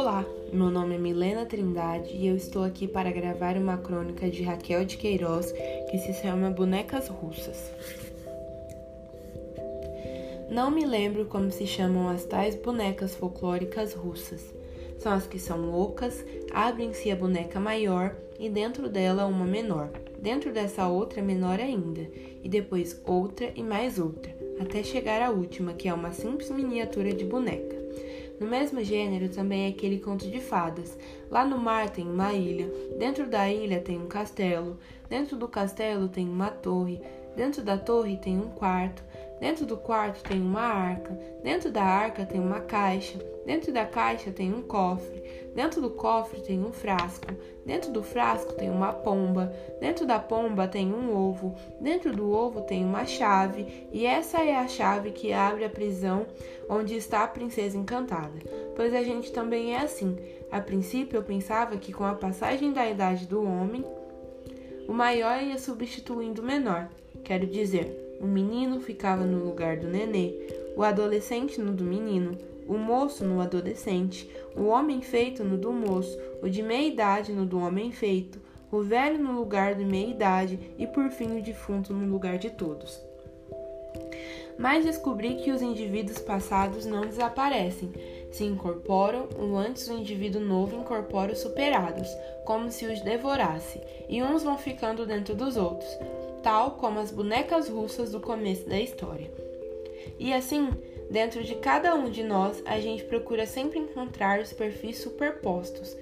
Olá, meu nome é Milena Trindade e eu estou aqui para gravar uma crônica de Raquel de Queiroz que se chama Bonecas Russas. Não me lembro como se chamam as tais bonecas folclóricas russas. São as que são loucas, abrem-se a boneca maior e dentro dela uma menor. Dentro dessa outra menor ainda, e depois outra e mais outra, até chegar à última, que é uma simples miniatura de boneca. No mesmo gênero também é aquele conto de fadas. Lá no mar tem uma ilha, dentro da ilha tem um castelo, dentro do castelo tem uma torre, dentro da torre tem um quarto, dentro do quarto tem uma arca, dentro da arca tem uma caixa, dentro da caixa tem um cofre, dentro do cofre tem um frasco, dentro do frasco tem uma pomba, dentro da pomba tem um ovo, dentro do ovo tem uma chave, e essa é a chave que abre a prisão onde está a princesa encantada. Pois a gente também é assim. A princípio eu pensava que com a passagem da idade do homem, o maior ia substituindo o menor. Quero dizer, o menino ficava no lugar do nenê, o adolescente no do menino, o moço no adolescente, o homem feito no do moço, o de meia idade no do homem feito, o velho no lugar de meia idade e por fim o defunto no lugar de todos. Mas descobri que os indivíduos passados não desaparecem, se incorporam, ou antes o indivíduo novo incorpora os superados, como se os devorasse, e uns vão ficando dentro dos outros, tal como as bonecas russas do começo da história. E assim, dentro de cada um de nós, a gente procura sempre encontrar os perfis superpostos,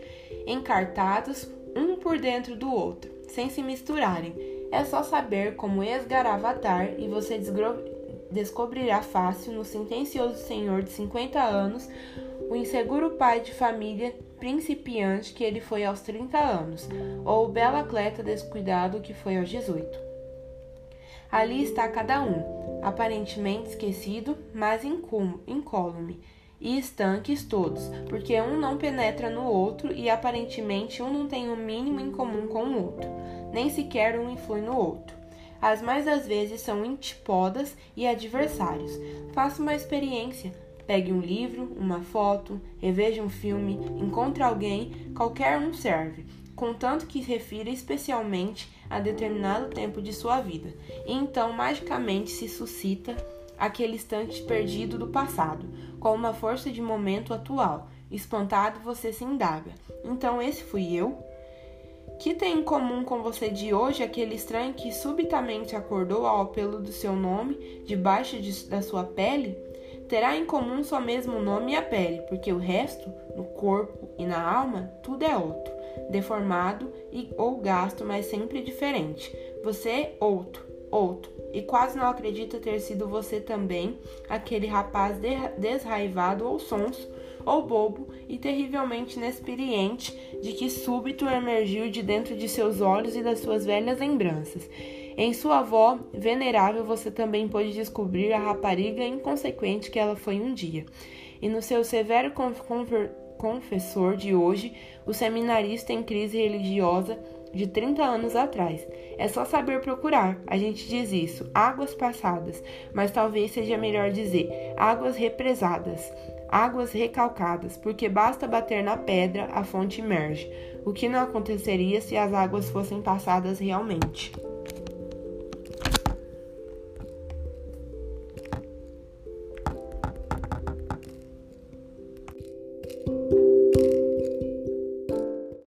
encartados um por dentro do outro, sem se misturarem. É só saber como esgaravatar e você descobrirá fácil no sentencioso senhor de 50 anos o inseguro pai de família principiante que ele foi aos 30 anos, ou o belo atleta descuidado que foi aos 18. Ali está cada um, aparentemente esquecido, mas incólume, e estanques todos, porque um não penetra no outro e aparentemente um não tem o um mínimo em comum com o outro, nem sequer um influi no outro. As mais das vezes são antipodas e adversários. Faça uma experiência. Pegue um livro, uma foto, reveja um filme, encontre alguém, qualquer um serve contanto que se refira especialmente a determinado tempo de sua vida, e então magicamente se suscita aquele instante perdido do passado, com uma força de momento atual. Espantado, você se indaga: então esse fui eu? Que tem em comum com você de hoje aquele estranho que subitamente acordou ao apelo do seu nome debaixo de, da sua pele? Terá em comum só mesmo o nome e a pele, porque o resto, no corpo e na alma, tudo é outro deformado e ou gasto, mas sempre diferente. Você, outro, outro, e quase não acredita ter sido você também, aquele rapaz de desraivado ou sonso, ou bobo e terrivelmente inexperiente, de que súbito emergiu de dentro de seus olhos e das suas velhas lembranças. Em sua avó venerável, você também pôde descobrir a rapariga inconsequente que ela foi um dia. E no seu severo confessor de hoje, o seminarista em crise religiosa de 30 anos atrás. É só saber procurar. A gente diz isso, águas passadas, mas talvez seja melhor dizer águas represadas, águas recalcadas, porque basta bater na pedra, a fonte emerge. O que não aconteceria se as águas fossem passadas realmente?